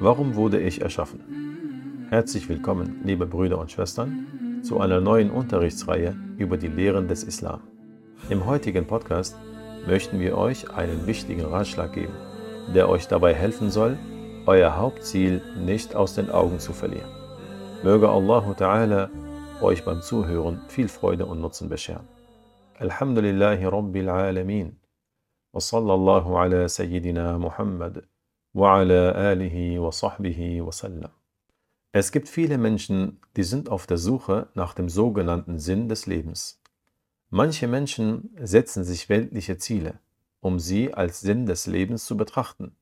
Warum wurde ich erschaffen? Herzlich willkommen, liebe Brüder und Schwestern, zu einer neuen Unterrichtsreihe über die Lehren des Islam. Im heutigen Podcast möchten wir euch einen wichtigen Ratschlag geben, der euch dabei helfen soll, euer Hauptziel nicht aus den Augen zu verlieren. Möge Allah Ta'ala euch beim Zuhören viel Freude und Nutzen bescheren. Alhamdulillahi Rabbil Alamin. وصلى الله على سيدنا محمد es gibt viele Menschen, die sind auf der Suche nach dem sogenannten Sinn des Lebens. Manche Menschen setzen sich weltliche Ziele, um sie als Sinn des Lebens zu betrachten,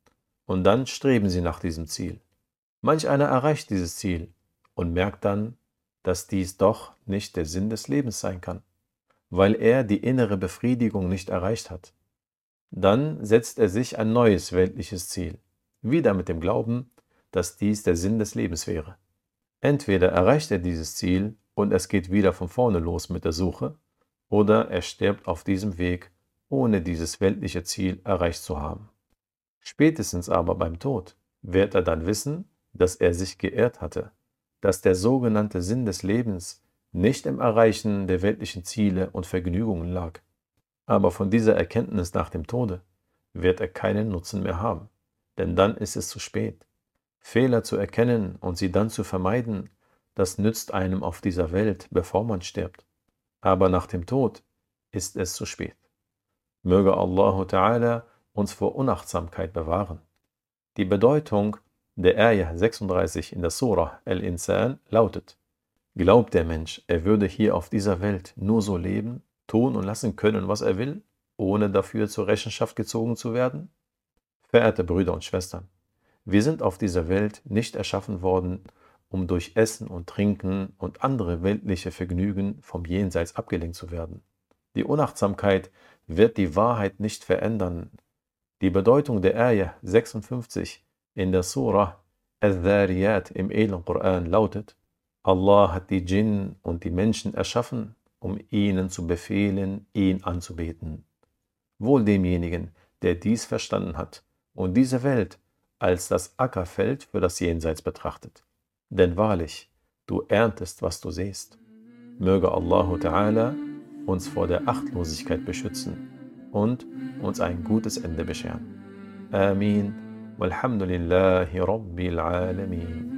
und dann streben sie nach diesem Ziel. Manch einer erreicht dieses Ziel und merkt dann, dass dies doch nicht der Sinn des Lebens sein kann, weil er die innere Befriedigung nicht erreicht hat. Dann setzt er sich ein neues weltliches Ziel wieder mit dem Glauben, dass dies der Sinn des Lebens wäre. Entweder erreicht er dieses Ziel und es geht wieder von vorne los mit der Suche, oder er stirbt auf diesem Weg, ohne dieses weltliche Ziel erreicht zu haben. Spätestens aber beim Tod wird er dann wissen, dass er sich geirrt hatte, dass der sogenannte Sinn des Lebens nicht im Erreichen der weltlichen Ziele und Vergnügungen lag, aber von dieser Erkenntnis nach dem Tode wird er keinen Nutzen mehr haben, denn dann ist es zu spät. Fehler zu erkennen und sie dann zu vermeiden, das nützt einem auf dieser Welt, bevor man stirbt. Aber nach dem Tod ist es zu spät. Möge Allah Ta'ala uns vor Unachtsamkeit bewahren. Die Bedeutung der Ayah 36 in der Surah Al-Insan lautet, Glaubt der Mensch, er würde hier auf dieser Welt nur so leben, tun und lassen können, was er will, ohne dafür zur Rechenschaft gezogen zu werden? Verehrte Brüder und Schwestern, wir sind auf dieser Welt nicht erschaffen worden, um durch Essen und Trinken und andere weltliche Vergnügen vom Jenseits abgelenkt zu werden. Die Unachtsamkeit wird die Wahrheit nicht verändern. Die Bedeutung der Ayah 56 in der Surah Al-Dhariyat im edlen Koran lautet, Allah hat die Djinn und die Menschen erschaffen, um ihnen zu befehlen, ihn anzubeten. Wohl demjenigen, der dies verstanden hat und diese Welt als das Ackerfeld für das Jenseits betrachtet. Denn wahrlich, du erntest, was du siehst. Möge Allah Ta'ala uns vor der Achtlosigkeit beschützen und uns ein gutes Ende bescheren. Amin. Walhamdulillahi Rabbil Alamin.